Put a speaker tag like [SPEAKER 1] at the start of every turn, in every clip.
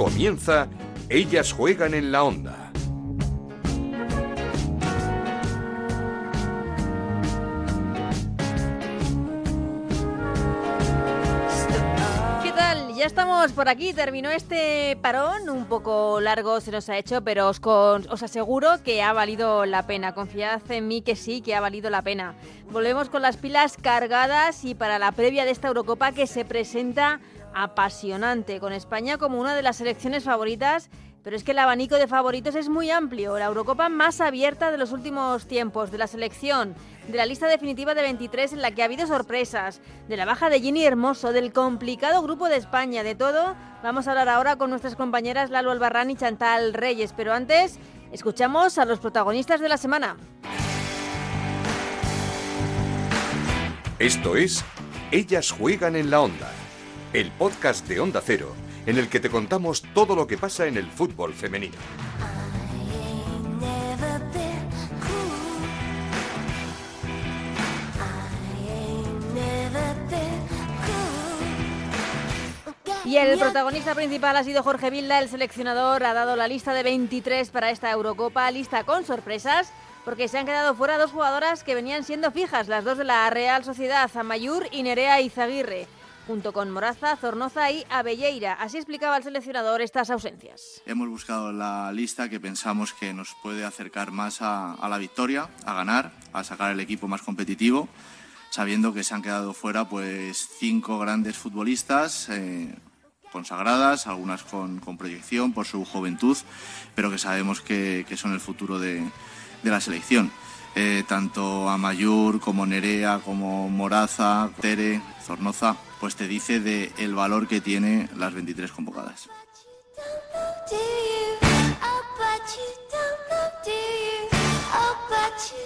[SPEAKER 1] Comienza Ellas juegan en la onda.
[SPEAKER 2] ¿Qué tal? Ya estamos por aquí, terminó este parón, un poco largo se nos ha hecho, pero os, os aseguro que ha valido la pena. Confiad en mí que sí, que ha valido la pena. Volvemos con las pilas cargadas y para la previa de esta Eurocopa que se presenta apasionante, con España como una de las selecciones favoritas. Pero es que el abanico de favoritos es muy amplio, la Eurocopa más abierta de los últimos tiempos, de la selección, de la lista definitiva de 23 en la que ha habido sorpresas, de la baja de Ginny Hermoso, del complicado grupo de España, de todo. Vamos a hablar ahora con nuestras compañeras Lalo Albarrán y Chantal Reyes, pero antes escuchamos a los protagonistas de la semana.
[SPEAKER 1] Esto es Ellas juegan en la onda, el podcast de Onda Cero, en el que te contamos todo lo que pasa en el fútbol femenino.
[SPEAKER 2] Y el protagonista principal ha sido Jorge Vilda, el seleccionador, ha dado la lista de 23 para esta Eurocopa, lista con sorpresas, porque se han quedado fuera dos jugadoras que venían siendo fijas, las dos de la Real Sociedad, Amayur y Nerea Izaguirre, junto con Moraza, Zornoza y Abelleira. Así explicaba el seleccionador estas ausencias.
[SPEAKER 3] Hemos buscado la lista que pensamos que nos puede acercar más a, la victoria, a ganar, a sacar el equipo más competitivo, sabiendo que se han quedado fuera pues cinco grandes futbolistas eh, consagradas, algunas con, proyección por su juventud, pero que sabemos que, son el futuro de, de la selección. Eh, tanto Amayur como Nerea, como Moraza, Tere, Zornoza, pues te dice de el valor que tiene las 23 convocadas.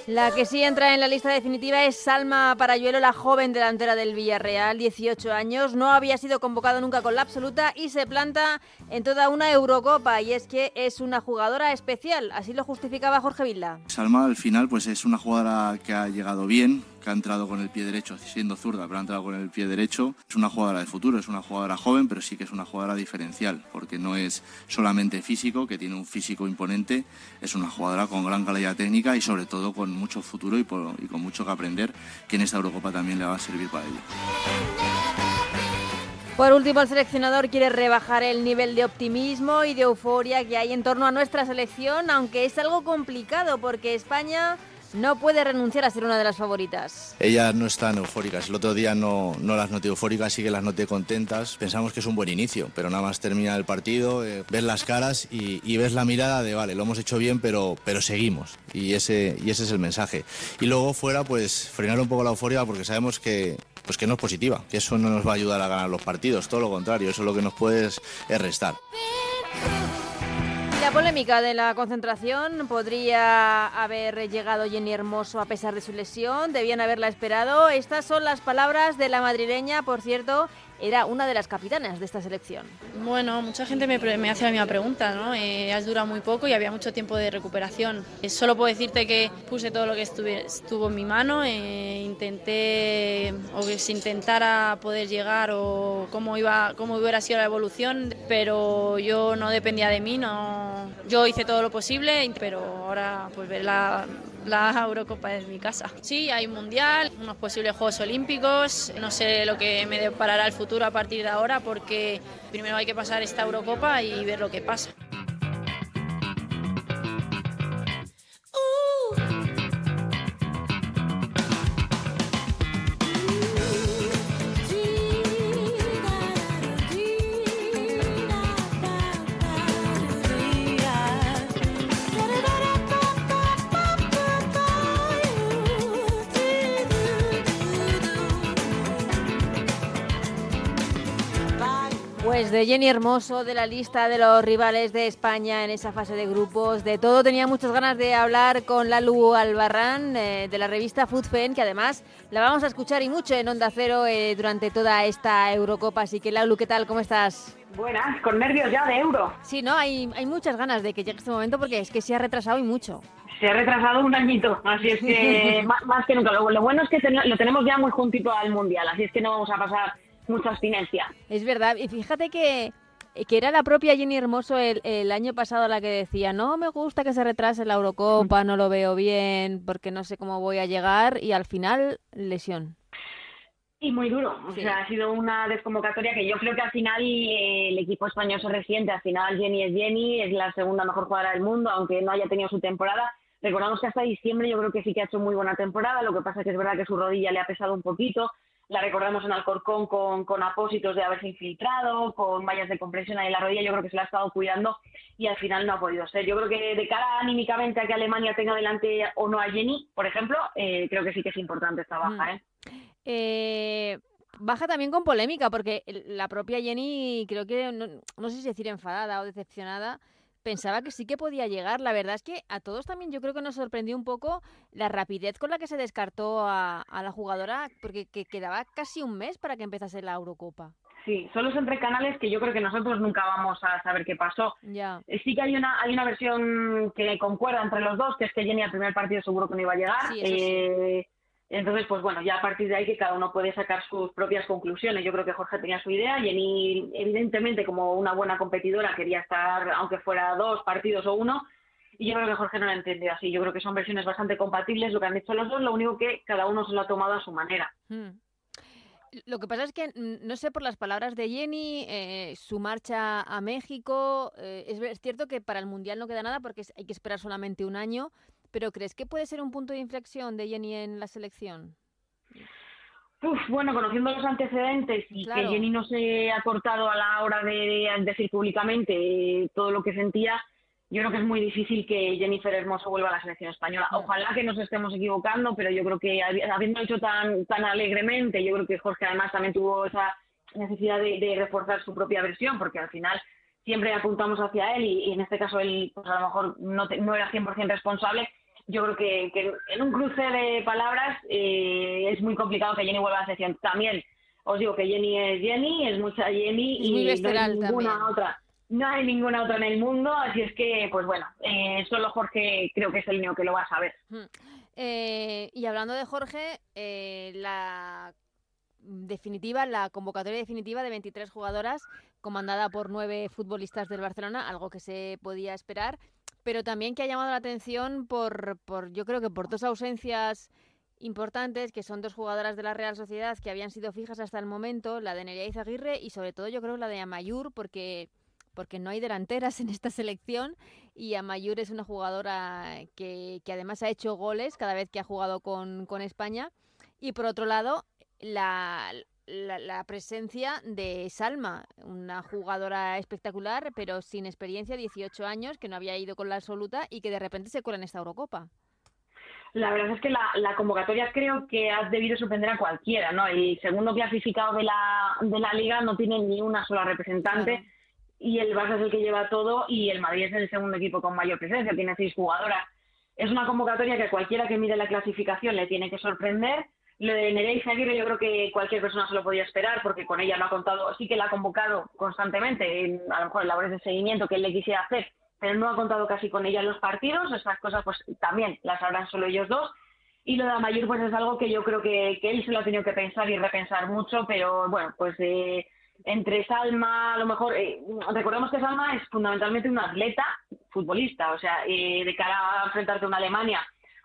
[SPEAKER 2] La que sí entra en la lista definitiva es Salma Parayuelo, la joven delantera del Villarreal, 18 años, no había sido convocada nunca con la absoluta y se planta en toda una Eurocopa y es que es una jugadora especial, así lo justificaba Jorge Vilda.
[SPEAKER 3] Salma al final pues es una jugadora que ha llegado bien, que ha entrado con el pie derecho, siendo zurda, pero ha entrado con el pie derecho. Es una jugadora de futuro, es una jugadora joven, pero sí que es una jugadora diferencial, porque no es solamente físico, que tiene un físico imponente, es una jugadora con gran calidad técnica y sobre todo con mucho futuro y, y con mucho que aprender, que en esta Eurocopa también le va a servir para ello.
[SPEAKER 2] Por último, el seleccionador quiere rebajar el nivel de optimismo y de euforia que hay en torno a nuestra selección, aunque es algo complicado porque España no puede renunciar a ser una de las favoritas.
[SPEAKER 4] Ellas no están eufóricas. El otro día no, no las noté eufóricas, sí que las noté contentas. Pensamos que es un buen inicio, pero nada más termina el partido, eh, ves las caras y, y ves la mirada de, vale, lo hemos hecho bien, pero, pero seguimos. Y ese, y ese es el mensaje. Y luego fuera, pues frenar un poco la euforia porque sabemos que, pues que no es positiva, que eso no nos va a ayudar a ganar los partidos, todo lo contrario, eso lo que nos puede es, es restar.
[SPEAKER 2] La polémica de la concentración podría haber llegado Jenny Hermoso a pesar de su lesión, debían haberla esperado. Estas son las palabras de la madrileña, por cierto, era una de las capitanas de esta selección.
[SPEAKER 5] Bueno, mucha gente me, me hace la misma pregunta, ¿no? Eh, has durado muy poco y había mucho tiempo de recuperación. Eh, solo puedo decirte que puse todo lo que estuvo en mi mano, eh, intenté, o que se intentara poder llegar o cómo, iba, cómo hubiera sido la evolución, pero yo no dependía de mí, no, yo hice todo lo posible, pero ahora pues ver la, la Eurocopa en mi casa. Sí, hay un mundial, unos posibles Juegos Olímpicos, no sé lo que me deparará el futuro a partir de ahora porque primero hay que pasar esta Eurocopa y ver lo que pasa.
[SPEAKER 2] Pues de Jenny Hermoso, de la lista de los rivales de España en esa fase de grupos, de todo tenía muchas ganas de hablar con Lalu Albarrán eh, de la revista Food Fan, que además la vamos a escuchar y mucho en Onda Cero eh, durante toda esta Eurocopa. Así que Lalu, ¿qué tal? ¿Cómo estás?
[SPEAKER 6] Buenas, con nervios ya de euro.
[SPEAKER 2] Sí, no, hay, hay muchas ganas de que llegue este momento porque es que se ha retrasado y mucho.
[SPEAKER 6] Se ha retrasado un añito, así es que más, más que nunca. Lo, lo bueno es que ten- lo tenemos ya muy juntito al Mundial, así es que no vamos a pasar mucha abstinencia.
[SPEAKER 2] Es verdad, y fíjate que que era la propia Jenny Hermoso el, el año pasado la que decía, no me gusta que se retrase la Eurocopa, no lo veo bien, porque no sé cómo voy a llegar, y al final, lesión.
[SPEAKER 6] Y muy duro, o
[SPEAKER 2] Sí.
[SPEAKER 6] sea, ha sido una desconvocatoria que yo creo que al final eh, el equipo español se resiente, al final Jenny es Jenny, es la segunda mejor jugadora del mundo, aunque no haya tenido su temporada. Recordamos que hasta diciembre yo creo que sí que ha hecho muy buena temporada, lo que pasa es que es verdad que su rodilla le ha pesado un poquito, la recordamos en Alcorcón con, con apósitos de haberse infiltrado, con mallas de compresión ahí en la rodilla, yo creo que se la ha estado cuidando y al final no ha podido ser. Yo creo que de cara anímicamente a que Alemania tenga delante o no a Jenny, por ejemplo, eh, creo que sí que es importante esta baja.
[SPEAKER 2] Mm.
[SPEAKER 6] ¿eh?
[SPEAKER 2] Eh, baja también con polémica, porque la propia Jenny, creo que, no, no sé si decir enfadada o decepcionada, pensaba que sí que podía llegar. La verdad es que a todos también yo creo que nos sorprendió un poco la rapidez con la que se descartó a, a la jugadora, porque que quedaba casi un mes para que empezase la Eurocopa.
[SPEAKER 6] Sí, solo es entre canales que yo creo que nosotros nunca vamos a saber qué pasó.
[SPEAKER 2] Ya.
[SPEAKER 6] Eh, Sí que hay una hay una versión que concuerda entre los dos, que es que Jenny al primer partido seguro que no iba a llegar.
[SPEAKER 2] Sí, eso sí.
[SPEAKER 6] Entonces, pues bueno, ya a partir de ahí que cada uno puede sacar sus propias conclusiones. Yo creo que Jorge tenía su idea. Jenny, evidentemente, como una buena competidora, quería estar, aunque fuera dos partidos o uno. Y yo creo que Jorge no la entendió así. Yo creo que son versiones bastante compatibles lo que han hecho los dos, lo único que cada uno se lo ha tomado a su manera.
[SPEAKER 2] Mm. Lo que pasa es que, no sé, por las palabras de Jenny, eh, su marcha a México, eh, es, cierto que para el Mundial no queda nada porque hay que esperar solamente un año, pero ¿crees que puede ser un punto de inflexión de Jenny en la selección?
[SPEAKER 6] Uf, bueno, conociendo los antecedentes y
[SPEAKER 2] Claro.
[SPEAKER 6] que Jenny no se ha cortado a la hora de decir públicamente todo lo que sentía, yo creo que es muy difícil que Jennifer Hermoso vuelva a la selección española. Ojalá que nos estemos equivocando, pero yo creo que habi- habiendo hecho tan, tan alegremente, yo creo que Jorge además también tuvo esa necesidad de, de reforzar su propia versión, porque al final siempre apuntamos hacia él y, y en este caso él pues a lo mejor no, te- no era 100% responsable. Yo creo que, que en un cruce de palabras eh, es muy complicado que Jenny vuelva a la selección. También os digo que Jenny es Jenny, es mucha Jenny
[SPEAKER 2] Es
[SPEAKER 6] y no hay ninguna
[SPEAKER 2] también.
[SPEAKER 6] otra. No hay ninguna otra en el mundo, así es que, pues bueno, eh, solo Jorge creo que es el único que lo va a saber.
[SPEAKER 2] Eh, y hablando de Jorge, eh, la definitiva, la convocatoria definitiva de 23 jugadoras, comandada por nueve futbolistas del Barcelona, algo que se podía esperar, pero también que ha llamado la atención por, por yo creo que por dos ausencias importantes, que son dos jugadoras de la Real Sociedad que habían sido fijas hasta el momento, la de Nerea Izaguirre y sobre todo yo creo la de Amayur, porque porque no hay delanteras en esta selección y Amayur es una jugadora que, que además ha hecho goles cada vez que ha jugado con, con España. Y por otro lado, la, la, la presencia de Salma, una jugadora espectacular, pero sin experiencia, 18 años, que no había ido con la absoluta y que de repente se cuela en esta Eurocopa.
[SPEAKER 6] La verdad es que la, la convocatoria creo que ha debido sorprender a cualquiera, ¿no? El segundo clasificado de la, de la liga no tiene ni una sola representante
[SPEAKER 2] Claro.
[SPEAKER 6] y el Barça es el que lleva todo y el Madrid es el segundo equipo con mayor presencia, tiene seis jugadoras. Es una convocatoria que a cualquiera que mire la clasificación le tiene que sorprender. Lo de Nerea Izaguirre yo creo que cualquier persona se lo podía esperar porque con ella no ha contado, sí que la ha convocado constantemente, en, a lo mejor en labores de seguimiento que él le quisiera hacer, pero no ha contado casi con ella en los partidos. Estas cosas pues también las sabrán solo ellos dos. Y lo de Amayur pues es algo que yo creo que, que él se lo ha tenido que pensar y repensar mucho, pero bueno, pues eh, entre Salma, a lo mejor, eh, recordemos que Salma es fundamentalmente una atleta futbolista, o sea, eh, de cara a enfrentarte a una Alemania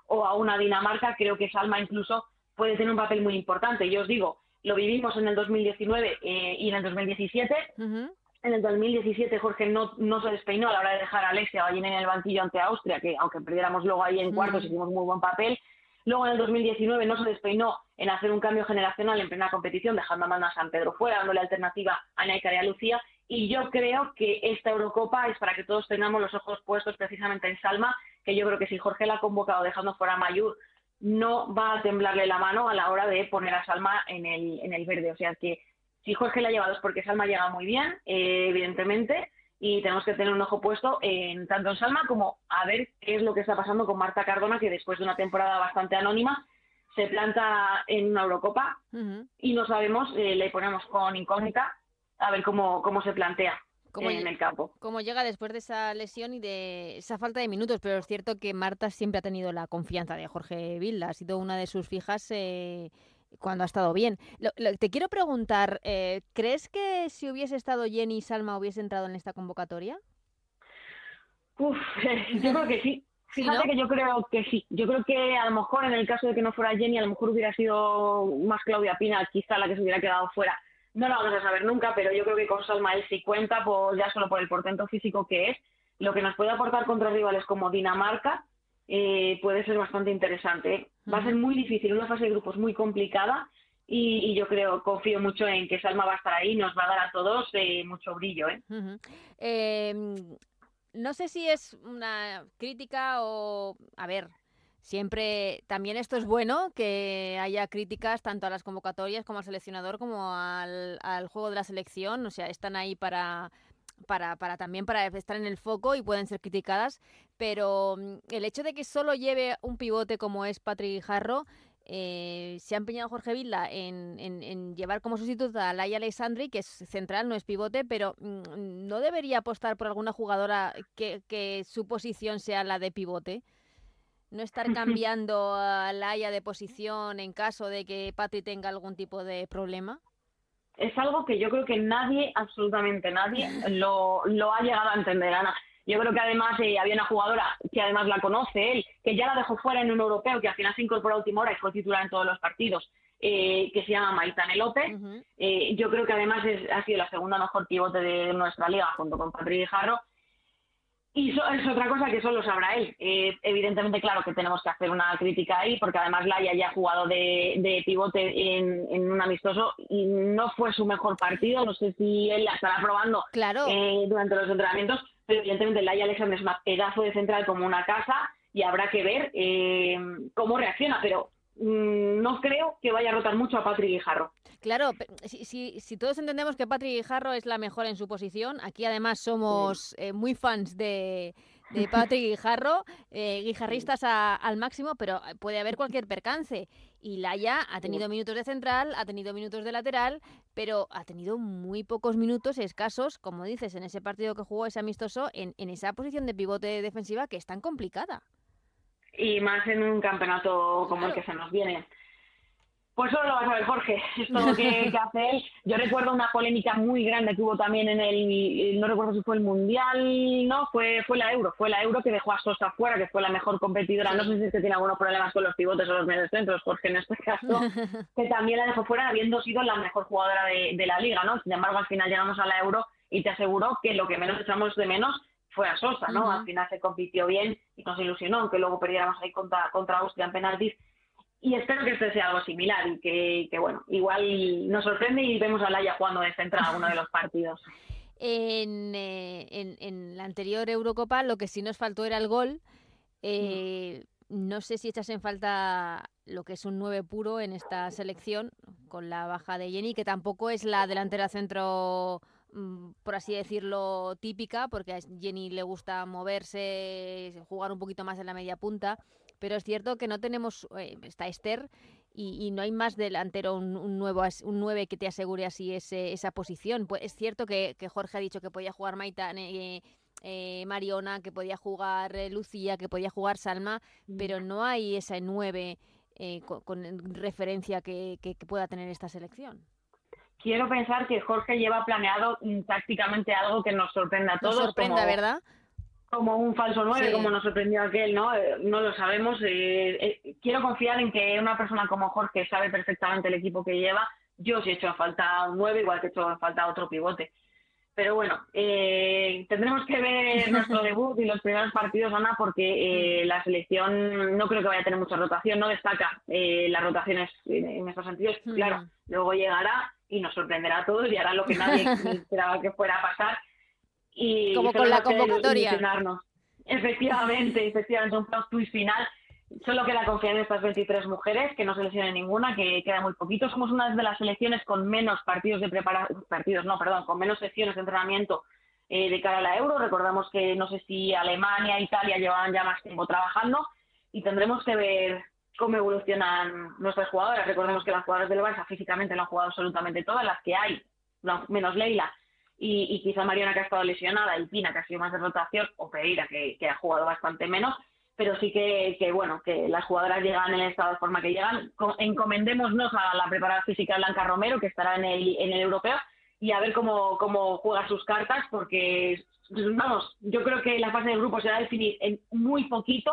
[SPEAKER 6] o a una Dinamarca, creo que Salma incluso puede tener un papel muy importante. Yo os digo, lo vivimos en el 2019 eh, y en el 2017.
[SPEAKER 2] Ujú.
[SPEAKER 6] En el 2017 Jorge no, no se despeinó a la hora de dejar a Alexia Ballín en el banquillo ante Austria, que aunque perdiéramos luego ahí en cuartos
[SPEAKER 2] Mm.
[SPEAKER 6] hicimos muy buen papel. Luego en el 2019 no se despeinó en hacer un cambio generacional en plena competición, dejando a Manda a San Pedro fuera, dándole alternativa a Naikar y a Lucía. Y yo creo que esta Eurocopa es para que todos tengamos los ojos puestos precisamente en Salma, que yo creo que si Jorge la ha convocado dejando fuera a Mayur, no va a temblarle la mano a la hora de poner a Salma en el, en el verde. O sea que si Jorge la ha llevado es porque Salma llega muy bien, eh, evidentemente, y tenemos que tener un ojo puesto en tanto en Salma como a ver qué es lo que está pasando con Marta Cardona, que después de una temporada bastante anónima se planta en una Eurocopa y no sabemos, eh, le ponemos con incógnita a ver cómo, cómo se plantea
[SPEAKER 2] Como
[SPEAKER 6] en el campo.
[SPEAKER 2] Cómo llega después de esa lesión y de esa falta de minutos, pero es cierto que Marta siempre ha tenido la confianza de Jorge Vilda, ha sido una de sus fijas eh, cuando ha estado bien. Lo- lo- te quiero preguntar, eh, ¿crees que si hubiese estado Jenny y Salma hubiese entrado en esta convocatoria?
[SPEAKER 6] Uf, yo creo que sí.
[SPEAKER 2] ¿Sí,
[SPEAKER 6] Fíjate
[SPEAKER 2] no?
[SPEAKER 6] que yo creo que sí. Yo creo que a lo mejor en el caso de que no fuera Jenny, a lo mejor hubiera sido más Claudia Pina, quizá la que se hubiera quedado fuera. No lo vamos a saber nunca, pero yo creo que con Salma él sí cuenta, por, ya solo por el portento físico que es. Lo que nos puede aportar contra rivales como Dinamarca eh, puede ser bastante interesante. Va a ser muy difícil, una fase de grupos muy complicada y, y yo creo, confío mucho en que Salma va a estar ahí y nos va a dar a todos eh, mucho brillo. ¿eh?
[SPEAKER 2] Em, no sé si es una crítica o... A ver, siempre... También esto es bueno, que haya críticas tanto a las convocatorias como al seleccionador como al, juego de la selección. O sea, están ahí para... Para, para también para estar en el foco y pueden ser criticadas, pero mm, el hecho de que solo lleve un pivote como es Patrick Jarro, eh, se ha empeñado Jorge Vilda en, en- en llevar como sustituta a Laia Alessandri, que es central, no es pivote, pero mm, no debería apostar por alguna jugadora que su posición sea la de pivote. No estar cambiando a Laia de posición en caso de que Patri tenga algún tipo de problema.
[SPEAKER 6] es algo que yo creo que nadie, absolutamente nadie, lo, lo ha llegado a entender, Ana. Yo creo que además eh, había una jugadora que además la conoce él, que ya la dejó fuera en un europeo, que al final se incorporó a última hora y fue titular en todos los partidos, eh, que se llama Maitane López. Eh, yo creo que además es- ha sido la segunda mejor pivote de nuestra liga, junto con Patrick Jarro. Y eso es otra cosa que solo sabrá él. Eh, evidentemente, claro que tenemos que hacer una crítica ahí, porque además Laia ya ha jugado de, de pivote en, en un amistoso y no fue su mejor partido. No sé si él la estará probando
[SPEAKER 2] Claro.
[SPEAKER 6] eh, durante los entrenamientos, pero evidentemente Laia Alexander es una pedazo de central como una casa y habrá que ver eh, cómo reacciona, pero no creo que vaya a rotar mucho a Patrick Guijarro.
[SPEAKER 2] Claro, si, si- si todos entendemos que Patrick Guijarro es la mejor en su posición, aquí además somos eh, muy fans de, de Patrick Guijarro, eh, guijarristas a- al máximo, pero puede haber cualquier percance. Y Laia ha tenido minutos de central, ha tenido minutos de lateral, pero ha tenido muy pocos minutos escasos, como dices, en ese partido que jugó ese amistoso, en, en esa posición de pivote defensiva que es tan complicada.
[SPEAKER 6] Y más en un campeonato como el que se nos viene. Pues solo lo va a saber Jorge, es todo lo que, que hace él. Yo recuerdo una polémica muy grande que hubo también en el, no recuerdo si fue el Mundial, no, fue, fue la Euro, fue la Euro que dejó a Sosa fuera, que fue la mejor competidora. No sé si es que tiene algunos problemas con los pivotes o los mediocentros, Jorge en este caso, que también la dejó fuera habiendo sido la mejor jugadora de, de la liga, ¿no? Sin embargo, al final llegamos a la Euro y te aseguro que lo que menos echamos de menos fue a Sosa, ¿no? Al final se compitió bien y nos ilusionó, aunque luego perdiéramos ahí contra, contra Austria en penaltis. Y espero que este sea algo similar y que, que, bueno, igual nos sorprende y vemos a Laia jugando de central alguno de los partidos.
[SPEAKER 2] En, eh, en, en la anterior Eurocopa lo que sí nos faltó era el gol. Eh, no sé si echas en falta lo que es un 9 puro en esta selección, con la baja de Jenny, que tampoco es la delantera centro, por así decirlo, típica, porque a Jenny le gusta moverse, jugar un poquito más en la media punta. Pero es cierto que no tenemos, eh, está Esther y, y no hay más delantero, un, un nuevo, un 9 que te asegure así ese, esa posición. Pues es cierto que, que Jorge ha dicho que podía jugar Maita, eh, eh, Mariona, que podía jugar eh, Lucía, que podía jugar Salma, pero no hay ese 9 eh, con, con referencia que, que- que pueda tener esta selección.
[SPEAKER 6] Quiero pensar que Jorge lleva planeado mm, tácticamente algo que nos sorprenda a
[SPEAKER 2] Nos
[SPEAKER 6] todos.
[SPEAKER 2] sorprenda,
[SPEAKER 6] como-
[SPEAKER 2] ¿verdad?
[SPEAKER 6] como un falso 9,
[SPEAKER 2] Sí.
[SPEAKER 6] como nos sorprendió aquel, ¿no? Eh, no lo sabemos. eh, eh, quiero confiar en que una persona como Jorge sabe perfectamente el equipo que lleva. Yo sí he hecho falta un 9, igual que he hecho falta otro pivote. Pero bueno, eh, tendremos que ver nuestro debut y los primeros partidos, Ana, porque eh, la selección no creo que vaya a tener mucha rotación, no destaca eh, las rotaciones en, en estos sentidos.
[SPEAKER 2] Mm.
[SPEAKER 6] Claro, luego llegará y nos sorprenderá a todos y hará lo que nadie esperaba que fuera a pasar. Y
[SPEAKER 2] Como con la convocatoria.
[SPEAKER 6] Efectivamente, efectivamente, un plot twist final. Solo queda confiar en estas 23 mujeres, que no se lesionen ninguna, que queda muy poquito. Somos una de las selecciones con menos partidos de preparación, partidos no, perdón, con menos sesiones de entrenamiento eh, de cara a la Euro. Recordamos que no sé si Alemania, Italia llevaban ya más tiempo trabajando y tendremos que ver cómo evolucionan nuestras jugadoras. Recordemos que las jugadoras del Barça físicamente lo han jugado absolutamente todas, las que hay, no- menos Leila y, quizá Mariana que ha estado lesionada y Pina que ha sido más de rotación o Pereira que, ha jugado bastante menos pero sí que, bueno, que las jugadoras llegan en el estado de forma que llegan. Co- Encomendémonos a la preparada física Blanca Romero, que estará en el, en el europeo, y a ver cómo, cómo juega sus cartas, porque, vamos, yo creo que la fase de grupo se va a definir en muy poquito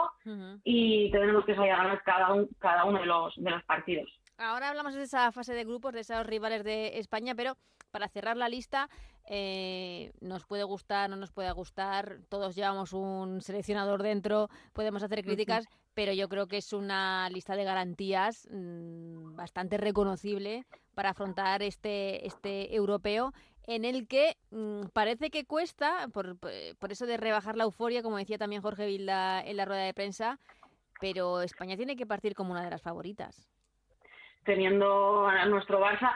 [SPEAKER 6] y tendremos que salir a ganar cada, un- cada uno de los, de los partidos.
[SPEAKER 2] Ahora hablamos de esa fase de grupos, de esos rivales de España, pero para cerrar la lista, eh, nos puede gustar, no nos puede gustar, todos llevamos un seleccionador dentro, podemos hacer críticas, pero yo creo que es una lista de garantías mm, bastante reconocible para afrontar este, este europeo en el que mm, parece que cuesta, por, por eso de rebajar la euforia, como decía también Jorge Vilda en la rueda de prensa, pero España tiene que partir como una de las favoritas.
[SPEAKER 6] teniendo a nuestro Barça,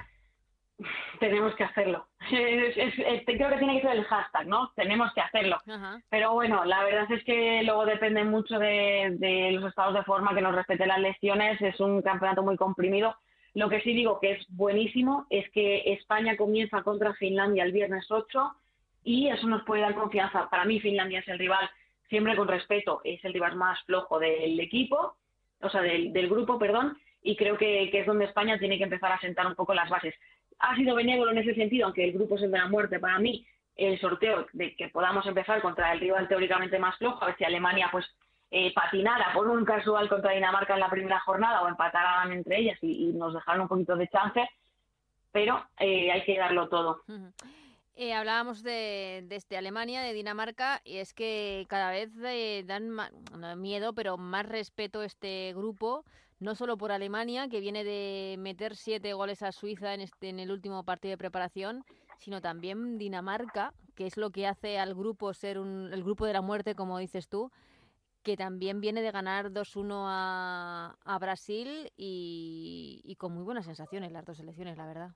[SPEAKER 6] tenemos que hacerlo. Es- es- es- creo que tiene que ser el hashtag, ¿no? Tenemos que hacerlo.
[SPEAKER 2] Ajá.
[SPEAKER 6] Pero bueno, la verdad es que luego depende mucho de, de los estados de forma, que nos respeten las lesiones. Es un campeonato muy comprimido. Lo que sí digo que es buenísimo es que España comienza contra Finlandia el viernes 8 y eso nos puede dar confianza. Para mí Finlandia es el rival, siempre con respeto, es el rival más flojo del equipo, o sea, del, grupo, perdón, y creo que, que es donde España tiene que empezar a sentar un poco las bases. Ha sido benévolo en ese sentido, aunque el grupo es el de la muerte para mí, el sorteo de que podamos empezar contra el rival teóricamente más flojo, a ver si Alemania pues eh, patinara por un casual contra Dinamarca en la primera jornada o empataran entre ellas y, nos dejaran un poquito de chance, pero eh, hay que darlo todo.
[SPEAKER 2] Eh, hablábamos de, de este Alemania, de Dinamarca, y es que cada vez eh, dan ma- no miedo, pero más respeto este grupo, no solo por Alemania, que viene de meter siete goles a Suiza en, este, en el último partido de preparación, sino también Dinamarca, que es lo que hace al grupo ser un, el grupo de la muerte, como dices tú, que también viene de ganar 2-1 a, a Brasil y, con muy buenas sensaciones las dos selecciones, la verdad.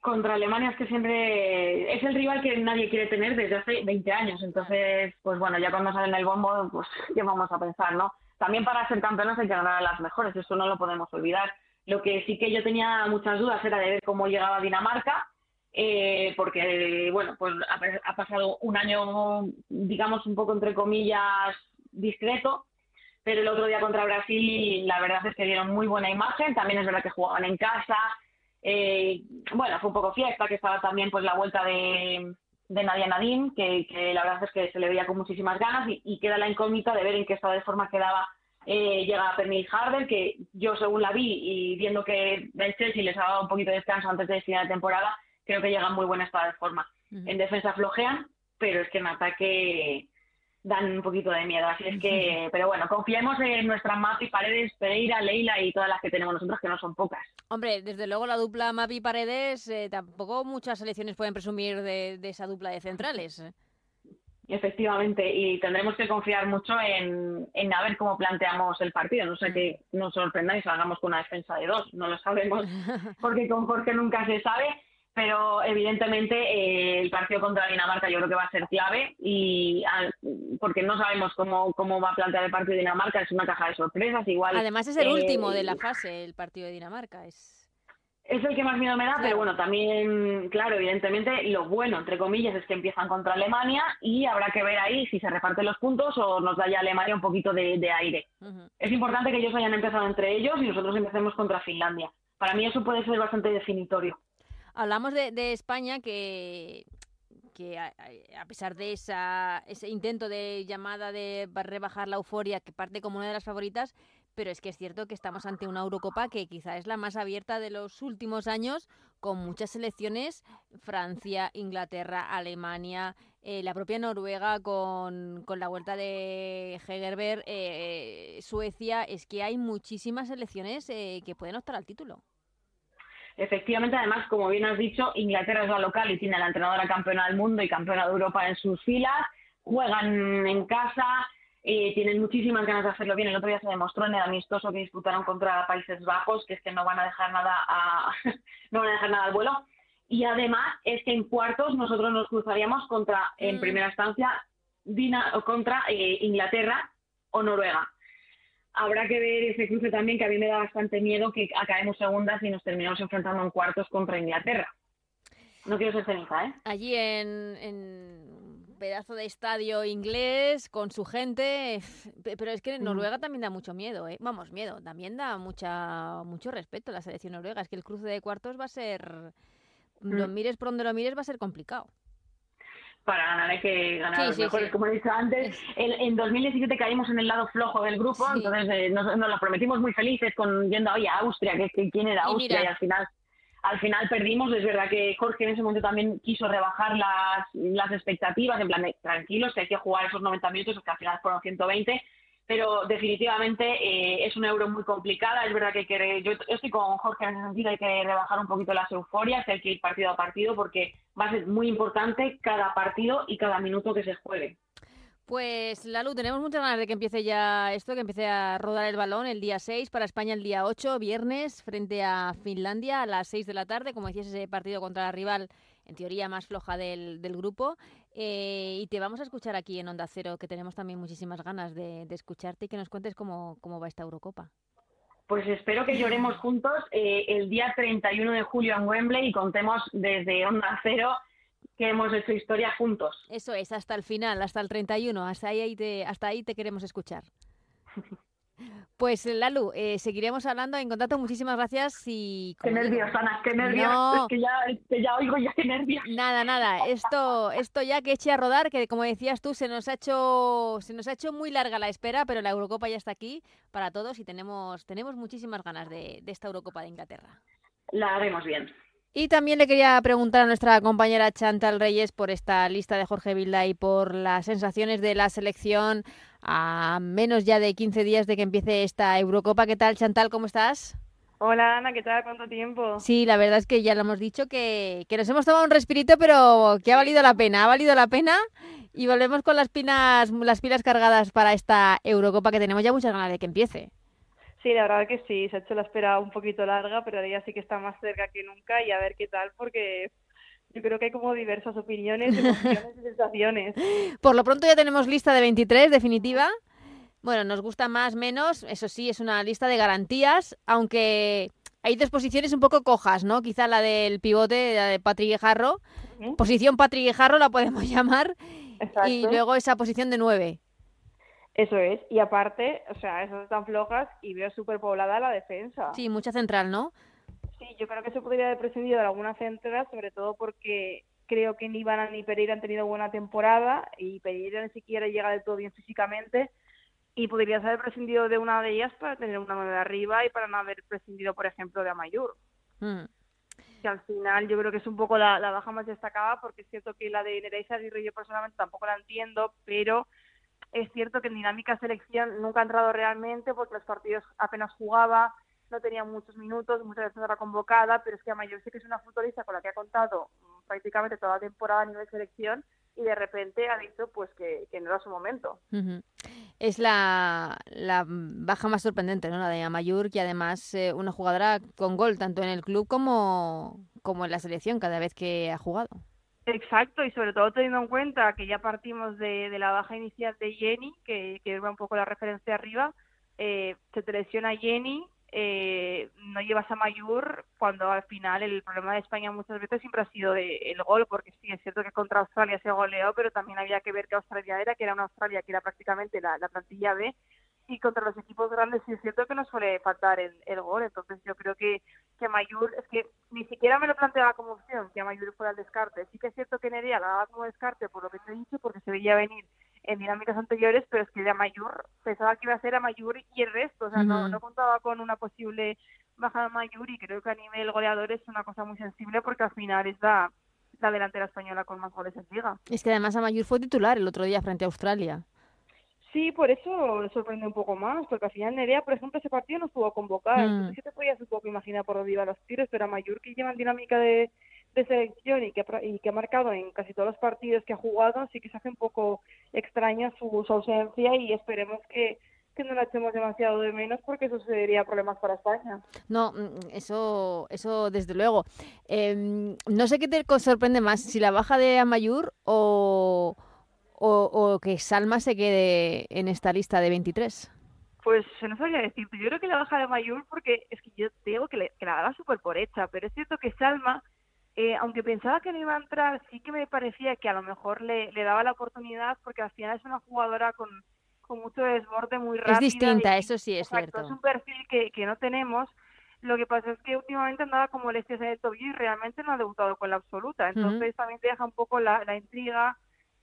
[SPEAKER 6] Contra Alemania es que siempre es el rival que nadie quiere tener desde hace 20 años. Entonces, pues bueno, ya cuando salen el bombo, pues qué vamos a pensar, ¿no? También para ser campeones hay que ganar a las mejores, eso no lo podemos olvidar. Lo que sí que yo tenía muchas dudas era de ver cómo llegaba Dinamarca, eh, porque, bueno, pues ha, ha pasado un año, digamos, un poco entre comillas, discreto, pero el otro día contra Brasil la verdad es que dieron muy buena imagen, también es verdad que jugaban en casa, eh, bueno, fue un poco fiesta, que estaba también pues la vuelta de, de Nadia Nadine, que, que la verdad es que se le veía con muchísimas ganas y, y queda la incógnita de ver en qué estado de forma quedaba. Eh, llega Pernil Harder, que yo según la vi y viendo que el Chelsea les ha dado un poquito de descanso antes de final de temporada, creo que llega en muy buen estado de forma. En defensa flojean, pero es que en ataque dan un poquito de miedo. Así es que, pero bueno, confiemos en nuestra Mapi, Paredes, Pereira, Leila y todas las que tenemos nosotros, que no son pocas.
[SPEAKER 2] Hombre, desde luego la dupla Mapi Paredes, eh, tampoco muchas selecciones pueden presumir de, de esa dupla de centrales.
[SPEAKER 6] Efectivamente, y tendremos que confiar mucho en, en a ver cómo planteamos el partido. No sé que nos sorprendáis, hagamos con una defensa de dos, no lo sabemos, porque con Jorge nunca se sabe, pero evidentemente eh, el partido contra Dinamarca yo creo que va a ser clave, y porque no sabemos cómo, cómo va a plantear el partido de Dinamarca, es una caja de sorpresas, igual.
[SPEAKER 2] Además es el
[SPEAKER 6] eh,
[SPEAKER 2] último de la fase, el partido de Dinamarca. Es...
[SPEAKER 6] Es el que más miedo me da,
[SPEAKER 2] Claro.
[SPEAKER 6] pero bueno, también, claro, evidentemente, lo bueno, entre comillas, es que empiezan contra Alemania y habrá que ver ahí si se reparten los puntos o nos da ya Alemania un poquito de, de aire. Es importante que ellos hayan empezado entre ellos y nosotros empecemos contra Finlandia. Para mí eso puede ser bastante definitorio.
[SPEAKER 2] Hablamos de, de España que, a, pesar de esa, ese intento de llamada de ba- rebajar la euforia que parte como una de las favoritas, pero es que es cierto que estamos ante una Eurocopa que quizá es la más abierta de los últimos años, con muchas selecciones, Francia, Inglaterra, Alemania, eh, la propia Noruega con, con la vuelta de Hegerberg, eh, Suecia, es que hay muchísimas selecciones eh, que pueden optar al título.
[SPEAKER 6] Efectivamente, además, como bien has dicho, Inglaterra es la local y tiene a la entrenadora campeona del mundo y campeona de Europa en sus filas. Juegan en casa, eh, tienen muchísimas ganas de hacerlo bien. El otro día se demostró en el amistoso que disputaron contra Países Bajos, que es que no van a dejar nada a, no van a dejar nada al vuelo. Y además es que en cuartos nosotros nos cruzaríamos contra, en
[SPEAKER 2] Mm.
[SPEAKER 6] primera instancia, Dina, contra eh, Inglaterra o Noruega. Habrá que ver ese cruce también, que a mí me da bastante miedo que acabemos segundas y nos terminemos enfrentando en cuartos contra Inglaterra. No quiero ser ceniza, ¿eh?
[SPEAKER 2] Allí en, en pedazo de estadio inglés con su gente, pe- pero es que Noruega también da mucho miedo, ¿eh? Vamos, miedo, también da mucha mucho respeto a la selección noruega, es que el cruce de cuartos va a ser lo
[SPEAKER 6] Mm.
[SPEAKER 2] mires por donde lo mires va a ser complicado.
[SPEAKER 6] Para ganar hay que ganar
[SPEAKER 2] Sí,
[SPEAKER 6] a los
[SPEAKER 2] sí,
[SPEAKER 6] mejores,
[SPEAKER 2] sí.
[SPEAKER 6] como he dicho antes. El- en 2017 caímos en el lado flojo del grupo, entonces eh, nos, nos lo prometimos muy felices con yendo oye, a Austria, que, que quién era Austria, y al final al final perdimos. Es verdad que Jorge en ese momento también quiso rebajar las, las expectativas, en plan, de, tranquilos, que hay que jugar esos 90 minutos, que al final fueron 120. Pero definitivamente eh, es una euro muy complicada. Es verdad que hay que, yo estoy con Jorge en ese sentido, hay que rebajar un poquito las euforias, hay que ir partido a partido porque va a ser muy importante cada partido y cada minuto que se juegue.
[SPEAKER 2] Pues Lalu, tenemos muchas ganas de que empiece ya esto, que empiece a rodar el balón el día 6 para España el día 8, viernes, frente a Finlandia a las 6 de la tarde, como decías, ese partido contra la rival en teoría más floja del, del grupo. Eh, y te vamos a escuchar aquí en Onda Cero, que tenemos también muchísimas ganas de, de escucharte y que nos cuentes cómo, cómo va esta Eurocopa.
[SPEAKER 6] Pues espero que lloremos juntos eh, el día 31 de julio en Wembley y contemos desde Onda Cero que hemos hecho historia juntos.
[SPEAKER 2] Eso es, hasta el final, hasta el 31, hasta ahí te, hasta ahí te queremos escuchar. Pues Lalu, eh, seguiremos hablando en contacto. Muchísimas gracias y...
[SPEAKER 6] Qué nervios, Ana, qué nervios.
[SPEAKER 2] No.
[SPEAKER 6] Es que ya, que ya oigo ya qué nervios.
[SPEAKER 2] Nada, nada. Esto, esto ya que eche a rodar, que como decías tú, se nos ha hecho, se nos ha hecho muy larga la espera, pero la Eurocopa ya está aquí para todos y tenemos, tenemos muchísimas ganas de, de esta Eurocopa de Inglaterra.
[SPEAKER 6] La haremos bien.
[SPEAKER 2] Y también le quería preguntar a nuestra compañera Chantal Reyes por esta lista de Jorge Vilda y por las sensaciones de la selección a menos ya de 15 días de que empiece esta Eurocopa. ¿Qué tal, Chantal? ¿Cómo estás?
[SPEAKER 7] Hola Ana, ¿qué tal? ¿Cuánto tiempo?
[SPEAKER 2] Sí, la verdad es que ya lo hemos dicho que, que nos hemos tomado un respirito, pero que ha valido la pena, ha valido la pena. Y volvemos con las pilas, las pilas cargadas para esta Eurocopa que tenemos ya muchas ganas de que empiece.
[SPEAKER 7] Sí, la verdad que sí, se ha hecho la espera un poquito larga, pero ahora ya sí que está más cerca que nunca y a ver qué tal, porque yo creo que hay como diversas opiniones, emociones y sensaciones.
[SPEAKER 2] Por lo pronto ya tenemos lista de 23 definitiva. Bueno, nos gusta más, menos, eso sí, es una lista de garantías, aunque hay dos posiciones un poco cojas, ¿no? Quizá la del pivote, la de Patrick Jarro.
[SPEAKER 7] Ujú.
[SPEAKER 2] Posición Patrick Jarro la podemos llamar.
[SPEAKER 7] Exacto.
[SPEAKER 2] Y luego esa posición de 9.
[SPEAKER 7] Eso es, y aparte, o sea, esas están flojas y veo súper poblada la defensa.
[SPEAKER 2] Sí, mucha central, ¿no?
[SPEAKER 7] Sí, yo creo que se podría haber prescindido de alguna central, sobre todo porque creo que ni Ivana ni Pereira han tenido buena temporada y Pereira ni siquiera llega del todo bien físicamente y podrías haber prescindido de una de ellas para tener una nueve arriba y para no haber prescindido, por ejemplo, de Amayur.
[SPEAKER 2] Mm.
[SPEAKER 7] Que al final yo creo que es un poco la, la baja más destacada porque es cierto que la de Nereida Aguirre yo personalmente tampoco la entiendo, pero es cierto que en dinámica selección nunca ha entrado realmente porque los partidos apenas jugaba, no tenía muchos minutos, muchas veces no era convocada, pero es que Amayor sí que es una futbolista con la que ha contado prácticamente toda la temporada a nivel selección y de repente ha dicho pues que, no era su momento.
[SPEAKER 2] Es la, la baja más sorprendente, ¿no? La de Amayur, que además eh, una jugadora con gol tanto en el club como, como en la selección cada vez que ha jugado.
[SPEAKER 7] Exacto, y sobre todo teniendo en cuenta que ya partimos de, la baja inicial de Jenny, que, que era un poco la referencia arriba, eh, se te lesiona Jenny, eh, no llevas a Mayur, cuando al final el problema de España muchas veces siempre ha sido el gol, porque sí, es cierto que contra Australia se goleó, pero también había que ver que Australia era, que era una Australia que era prácticamente la, la plantilla B, y contra los equipos grandes sí es cierto que no suele faltar el, el gol, entonces yo creo que, que Mayur, es que ni siquiera me lo planteaba como opción que a Mayur fuera el descarte, sí que es cierto que Nerea la daba como descarte por lo que te he dicho, porque se veía venir en dinámicas anteriores, pero es que de Amayur pensaba que iba a ser Amayur y el resto, o sea, no, no contaba con una posible baja de Amayur y creo que a nivel goleador es una cosa muy sensible porque al final es la, la delantera española con más goles en liga.
[SPEAKER 2] Es que además Amayur fue titular el otro día frente a Australia.
[SPEAKER 7] Sí, por eso sorprende un poco más, porque al final Nerea, por ejemplo, ese partido no estuvo convocada,
[SPEAKER 2] Mm.
[SPEAKER 7] entonces sí te podías un poco imaginar por dónde iban los tiros, pero a Mayur que lleva dinámica de, de selección y que, y que ha marcado en casi todos los partidos que ha jugado, sí que se hace un poco extraña su, su ausencia y esperemos que, que no la echemos demasiado de menos porque eso sería problemas para España.
[SPEAKER 2] No, mm, eso, eso desde luego. Em, no sé qué te sorprende más, si la baja de Amayur o, o, o que Salma se quede en esta lista de 23.
[SPEAKER 7] Pues se no sabría decirte. Yo creo que la baja de Mayur, porque es que yo te digo que, le- que la daba súper por hecha, pero es cierto que Salma eh, aunque pensaba que no iba a entrar, sí que me parecía que a lo mejor le, le daba la oportunidad porque al final es una jugadora con, con mucho desborde, muy rápida.
[SPEAKER 2] Es distinta,
[SPEAKER 7] y-
[SPEAKER 2] eso sí es
[SPEAKER 7] exacto,
[SPEAKER 2] cierto.
[SPEAKER 7] Es un perfil que, que no tenemos. Lo que pasa es que últimamente andaba como leches en el tobillo y realmente no ha debutado con la absoluta. Entonces también te deja un poco la, la intriga.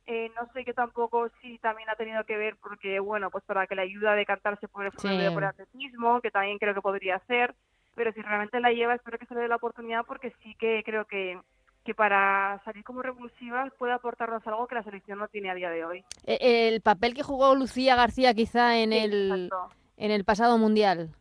[SPEAKER 7] Eh, no sé que tampoco si también ha tenido que ver porque, bueno, pues para que le ayude a decantarse por el
[SPEAKER 2] Sí.
[SPEAKER 7] de por el atletismo, que también creo que podría ser. Pero si realmente la lleva, espero que se le dé la oportunidad porque sí que creo que, que para salir como revulsiva puede aportarnos algo que la selección no tiene a día de hoy.
[SPEAKER 2] Eh, El papel que jugó Lucía García quizá en
[SPEAKER 7] Sí,
[SPEAKER 2] el,
[SPEAKER 7] exacto.
[SPEAKER 2] en el pasado mundial.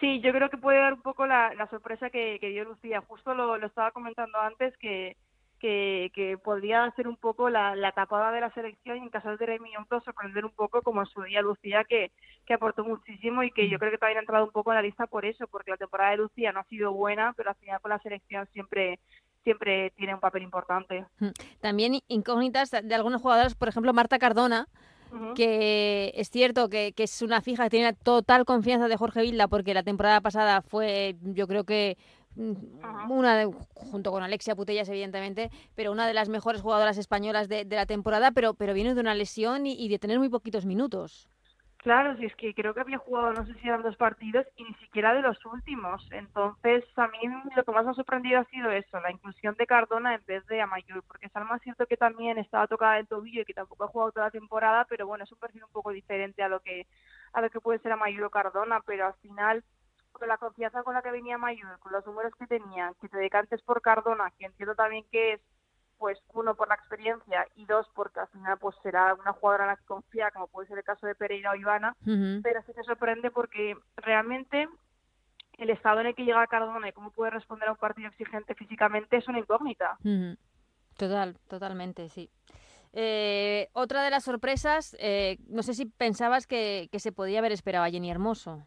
[SPEAKER 7] Sí, yo creo que puede dar un poco la, la sorpresa que, que dio Lucía. Justo lo, lo estaba comentando antes que, que, que podría ser un poco la, la tapada de la selección y en caso de minutos sorprender un poco como en su día Lucía que, que aportó muchísimo y que yo creo que también ha entrado un poco en la lista por eso, porque la temporada de Lucía no ha sido buena, pero al final con la selección siempre siempre tiene un papel importante.
[SPEAKER 2] También incógnitas de algunos jugadores, por ejemplo, Marta Cardona, que es cierto que, que es una fija que tiene total confianza de Jorge Vilda porque la temporada pasada fue, yo creo que mm, una de, junto con Alexia Putellas evidentemente, pero una de las mejores jugadoras españolas de, de la temporada, pero, pero viene de una lesión y, y de tener muy poquitos minutos.
[SPEAKER 7] Claro, si es que creo que había jugado, no sé si eran dos partidos y ni siquiera de los últimos. Entonces, a mí lo que más me ha sorprendido ha sido eso, la inclusión de Cardona en vez de Amayur, porque Salma es cierto que también estaba tocada del tobillo y que tampoco ha jugado toda la temporada, pero bueno, es un perfil un poco diferente a lo que a lo que puede ser Amayur o Cardona, pero al final con la confianza con la que venía Amayur, con los números que tenía, que te decantes por Cardona, que entiendo también que es pues uno por la experiencia y dos porque al final pues será una jugadora en la que confía como puede ser el caso de Pereira o Ivana pero sí que sorprende porque realmente el estado en el que llega Cardona y cómo puede responder a un partido exigente físicamente es una incógnita.
[SPEAKER 2] Total, totalmente, sí. Eh, otra de las sorpresas, eh, no sé si pensabas que, que se podía haber esperado a Jenny Hermoso.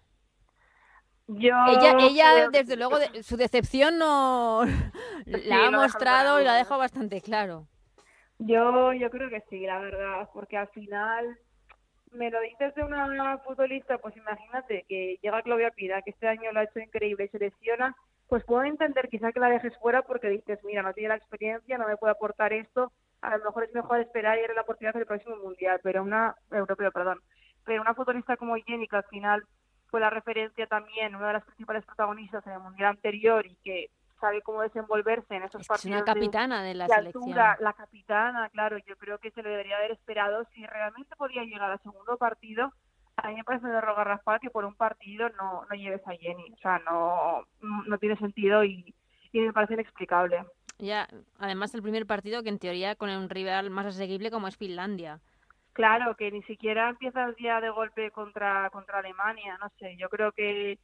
[SPEAKER 7] Yo
[SPEAKER 2] Ella, ella
[SPEAKER 7] que
[SPEAKER 2] desde
[SPEAKER 7] sí.
[SPEAKER 2] luego, de- su decepción no
[SPEAKER 7] Sí,
[SPEAKER 2] la ha
[SPEAKER 7] no deja
[SPEAKER 2] mostrado y la ha dejado bastante claro.
[SPEAKER 7] Yo, yo creo que sí, la verdad, porque al final me lo dices de una futbolista, pues imagínate que llega Claudia Pira, que este año lo ha hecho increíble y se lesiona, pues puedo entender quizá que la dejes fuera porque dices, mira, no tiene la experiencia, no me puede aportar esto, a lo mejor es mejor esperar y darle la oportunidad del próximo mundial, pero una, europeo, perdón, pero una futbolista como Jenny, que al final fue la referencia también, una de las principales protagonistas en el mundial anterior y que sabe cómo desenvolverse en esos
[SPEAKER 2] Es
[SPEAKER 7] partidos
[SPEAKER 2] una capitana de la
[SPEAKER 7] de
[SPEAKER 2] selección.
[SPEAKER 7] altura, la capitana, claro, yo creo que se le debería haber esperado si realmente podía llegar al segundo partido. A mí me parece de rogar Rafael que por un partido no, no lleves a Jenny, o sea, no, no tiene sentido y, y me parece inexplicable.
[SPEAKER 2] Ya, además el primer partido que en teoría con un rival más asequible como es Finlandia.
[SPEAKER 7] Claro, que ni siquiera empiezas ya de golpe contra, contra Alemania, no sé, yo creo que,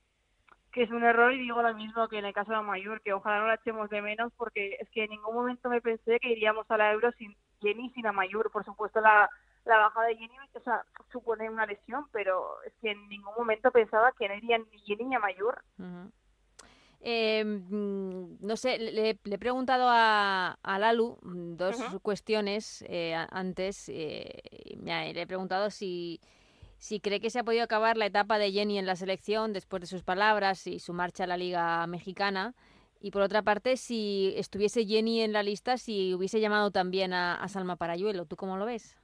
[SPEAKER 7] que es un error y digo lo mismo que en el caso de Mayor, que ojalá no la echemos de menos porque es que en ningún momento me pensé que iríamos a la Euro sin Jenny sin Amayur, por supuesto la, la baja de Jenny supone una lesión, pero es que en ningún momento pensaba que no irían ni Jenny ni Amayur.
[SPEAKER 2] Ujú. Eh, mm, no sé, le, le he preguntado a, a Lalu mm, dos cuestiones eh, antes. eh, me le he preguntado si, si cree que se ha podido acabar la etapa de Jenny en la selección después de sus palabras y su marcha a la Liga Mexicana. Y por otra parte, si estuviese Jenny en la lista, si hubiese llamado también a, a Salma Parayuelo. ¿Tú cómo lo ves?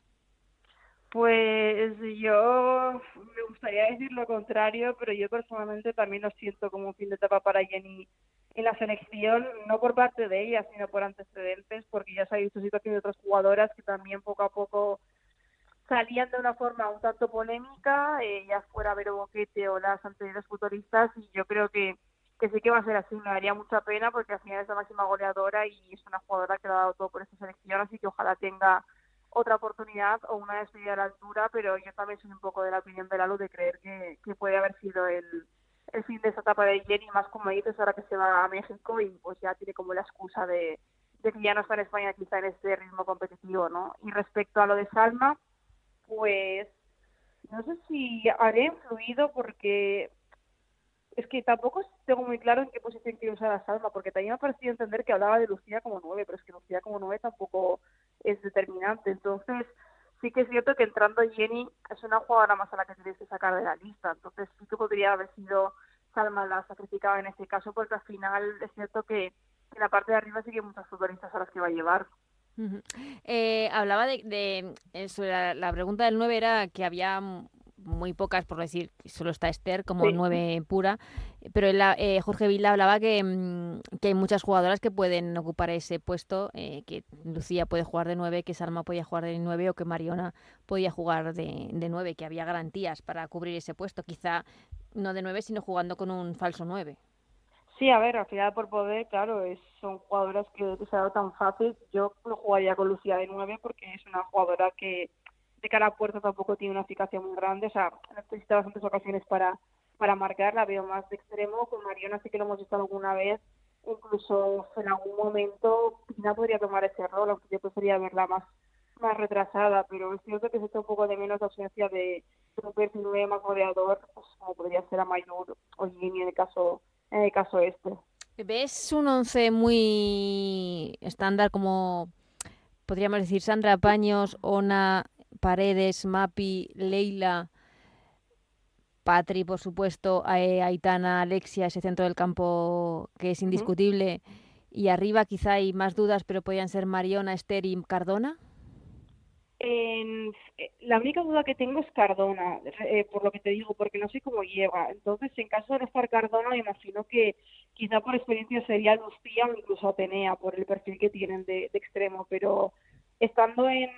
[SPEAKER 7] Pues yo me gustaría decir lo contrario, pero yo personalmente también lo siento como un fin de etapa para Jenny en la selección, no por parte de ella, sino por antecedentes, porque ya se ha visto situaciones de otras jugadoras que también poco a poco salían de una forma un tanto polémica, eh, ya fuera Vero Boquete o las anteriores futbolistas, y yo creo que, que sí que va a ser así, me daría mucha pena porque al final es la máxima goleadora y es una jugadora que lo ha dado todo por esta selección, así que ojalá tenga otra oportunidad o una despedida a la altura, pero yo también soy un poco de la opinión de Lalo de creer que, que puede haber sido el, el fin de esta etapa de Jenny, más como dices, ahora que se va a México y pues ya tiene como la excusa de, de que ya no está en España quizá en este ritmo competitivo, ¿no? Y respecto a lo de Salma, pues no sé si haré influido porque es que tampoco tengo muy claro en qué posición quiero usar a Salma, porque también me ha parecido entender que hablaba de Lucía como nueve, pero es que Lucía como nueve tampoco es determinante. Entonces, sí que es cierto que entrando Jenny es una jugadora más a la que tienes que sacar de la lista. Entonces, sí que podría haber sido Salma la sacrificada en este caso, porque al final es cierto que, en la parte de arriba sí que hay muchas futbolistas a las que va a llevar.
[SPEAKER 2] Eh, hablaba de, de- eh, la, la pregunta del 9 era que había muy pocas, por decir, que solo está Esther como
[SPEAKER 7] Sí.
[SPEAKER 2] 9 pura, pero él, eh, Jorge Vila hablaba que, mm, que hay muchas jugadoras que pueden ocupar ese puesto, eh, que Lucía puede jugar de 9, que Salma podía jugar de 9 o que Mariona podía jugar de, de 9, que había garantías para cubrir ese puesto, quizá no de 9, sino jugando con un falso 9.
[SPEAKER 7] Sí, a ver, al final por poder, claro, es, son jugadoras que se ha dado tan fácil. Yo no jugaría con Lucía de 9 porque es una jugadora que de cara a puerta tampoco tiene una eficacia muy grande. O sea, necesita bastantes ocasiones para, para marcar. La veo más de extremo. Con Mariona sí que lo hemos visto alguna vez. Incluso en algún momento Pina podría tomar ese rol, aunque yo preferiría verla más más retrasada, pero es cierto que se echa un poco de menos la ausencia de, un perfil más goleador, pues, como podría ser a Mayur o Jimmy en el caso, en el caso este.
[SPEAKER 2] ¿Ves un once muy estándar como podríamos decir Sandra Paños, Ona, Paredes, Mapi, Leila, Patri, por supuesto, eh, Aitana, Alexia, ese centro del campo que es indiscutible? Y arriba quizá hay más dudas, pero podrían ser Mariona, Esther y Cardona.
[SPEAKER 7] En- eh, la única duda que tengo es Cardona, eh, por lo que te digo, porque no sé cómo lleva. Entonces, en caso de no estar Cardona, me imagino que quizá por experiencia sería Lucía o incluso Atenea, por el perfil que tienen de, de extremo, pero estando en,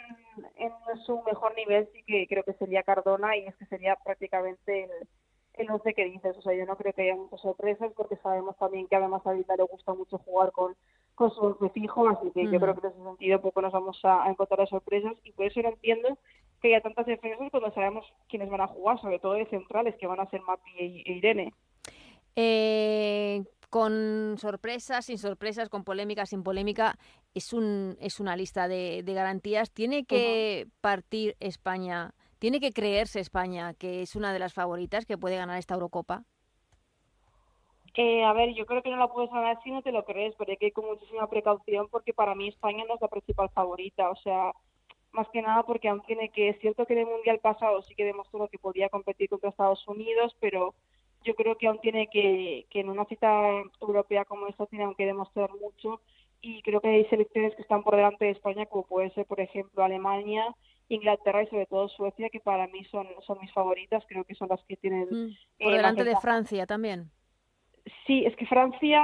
[SPEAKER 7] en su mejor nivel, sí que creo que sería Cardona y es que sería prácticamente el, el once que dices. O sea, yo no creo que haya muchas sorpresas porque sabemos también que además a Vita le gusta mucho jugar con, con su once fijo, así que yo creo que en ese sentido poco nos vamos a, a encontrar sorpresas y por eso no entiendo que haya tantas defensas cuando sabemos quiénes van a jugar, sobre todo de centrales, que van a ser Mapi e, e Irene.
[SPEAKER 2] Eh, con sorpresas, sin sorpresas, con polémica, sin polémica, es, un, es una lista de, de garantías. Tiene que partir España, tiene que creerse España que es una de las favoritas que puede ganar esta Eurocopa.
[SPEAKER 7] Eh, a ver, yo creo que no la puedes ganar si no te lo crees, pero hay que ir con muchísima precaución porque para mí España no es la principal favorita. O sea, más que nada porque aún tiene que, es cierto que en el Mundial pasado sí que demostró que podía competir contra Estados Unidos, pero yo creo que aún tiene que, que en una cita europea como esta tiene aún que demostrar mucho y creo que hay selecciones que están por delante de España, como puede ser, por ejemplo, Alemania, Inglaterra y sobre todo Suecia, que para mí son, son mis favoritas, creo que son las que tienen...
[SPEAKER 2] Mm,
[SPEAKER 7] eh,
[SPEAKER 2] Por delante de. Francia también.
[SPEAKER 7] Sí, es que Francia,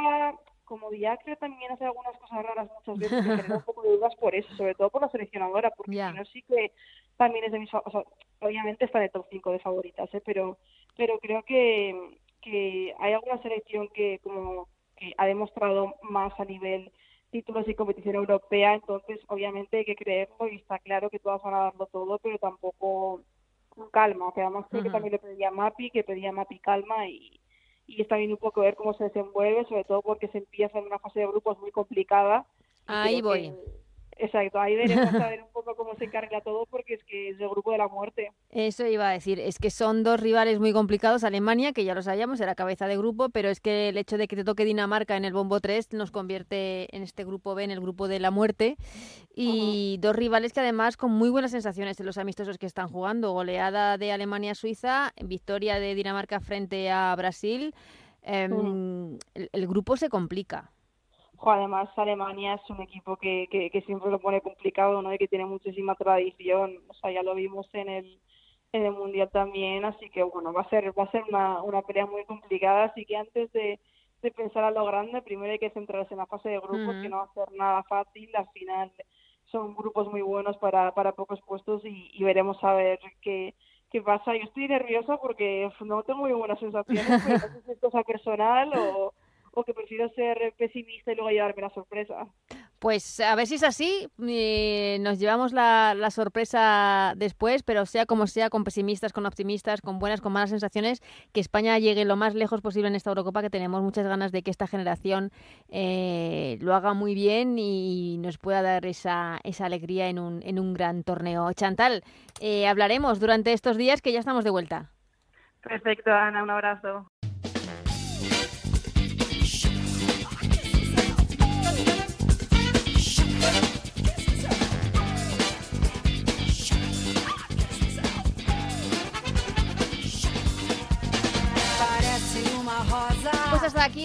[SPEAKER 7] como diacre, también hace algunas cosas raras muchas veces, me genera un poco de dudas por eso, sobre todo por la seleccionadora, porque
[SPEAKER 2] Ya.
[SPEAKER 7] si no sí que también es de mis o sea, obviamente está en el top 5 de favoritas, ¿eh? pero, pero creo que, que hay alguna selección que como que ha demostrado más a nivel títulos y competición europea, entonces obviamente hay que creerlo y está claro que todas van a darlo todo, pero tampoco con calma, que además creo que también le pedía Mapi, que pedía Mapi calma y, y está bien un poco ver cómo se desenvuelve, sobre todo porque se empieza en una fase de grupos muy complicada.
[SPEAKER 2] Ahí voy.
[SPEAKER 7] que- exacto, ahí veremos a ver un poco cómo se encarga todo porque es que es el grupo de la muerte.
[SPEAKER 2] Eso iba a decir, es que son dos rivales muy complicados. Alemania, que ya lo sabíamos, era cabeza de grupo, pero es que el hecho de que te toque Dinamarca en el bombo 3 nos convierte en este grupo B, en el grupo de la muerte. Y dos rivales que además con muy buenas sensaciones en los amistosos que están jugando. Goleada de Alemania a Suiza, victoria de Dinamarca frente a Brasil. Em, el, el grupo se complica.
[SPEAKER 7] Además, Alemania es un equipo que, que, que siempre lo pone complicado, ¿no? Y que tiene muchísima tradición. O sea, ya lo vimos en el, en el Mundial también, así que bueno, va a ser, va a ser una, una pelea muy complicada, así que antes de, de pensar a lo grande, primero hay que centrarse en la fase de grupos, que no va a ser nada fácil, al final son grupos muy buenos para, para pocos puestos y, y veremos a ver qué, qué pasa. Yo estoy nerviosa porque no tengo muy buenas sensaciones, pero no sé si es cosa personal o, o que prefiero ser pesimista y luego llevarme la sorpresa.
[SPEAKER 2] Pues a ver si es así, eh, nos llevamos la, la sorpresa después, pero sea como sea, con pesimistas, con optimistas, con buenas, con malas sensaciones, que España llegue lo más lejos posible en esta Eurocopa, que tenemos muchas ganas de que esta generación eh, lo haga muy bien y nos pueda dar esa, esa alegría en un, en un gran torneo. Chantal, eh, hablaremos durante estos días que ya estamos de vuelta.
[SPEAKER 7] Perfecto, Ana, un abrazo.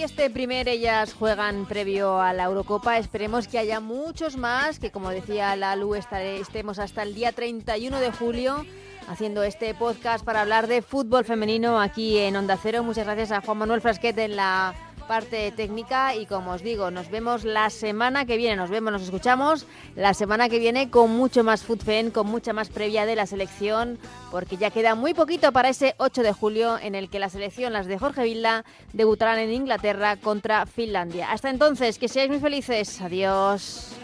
[SPEAKER 2] Este primer Ellas Juegan previo a la Eurocopa. Esperemos que haya muchos más, que como decía la Lu, estaré- estemos hasta el día 31 de julio haciendo este podcast para hablar de fútbol femenino aquí en Onda Cero. Muchas gracias a Juan Manuel Frasquet en la parte técnica y como os digo, nos vemos la semana que viene, nos vemos, nos escuchamos la semana que viene con mucho más FUTFEN, con mucha más previa de la selección, porque ya queda muy poquito para ese 8 de julio en el que la selección, las de Jorge Vilda, debutarán en Inglaterra contra Finlandia. Hasta entonces, que seáis muy felices. Adiós.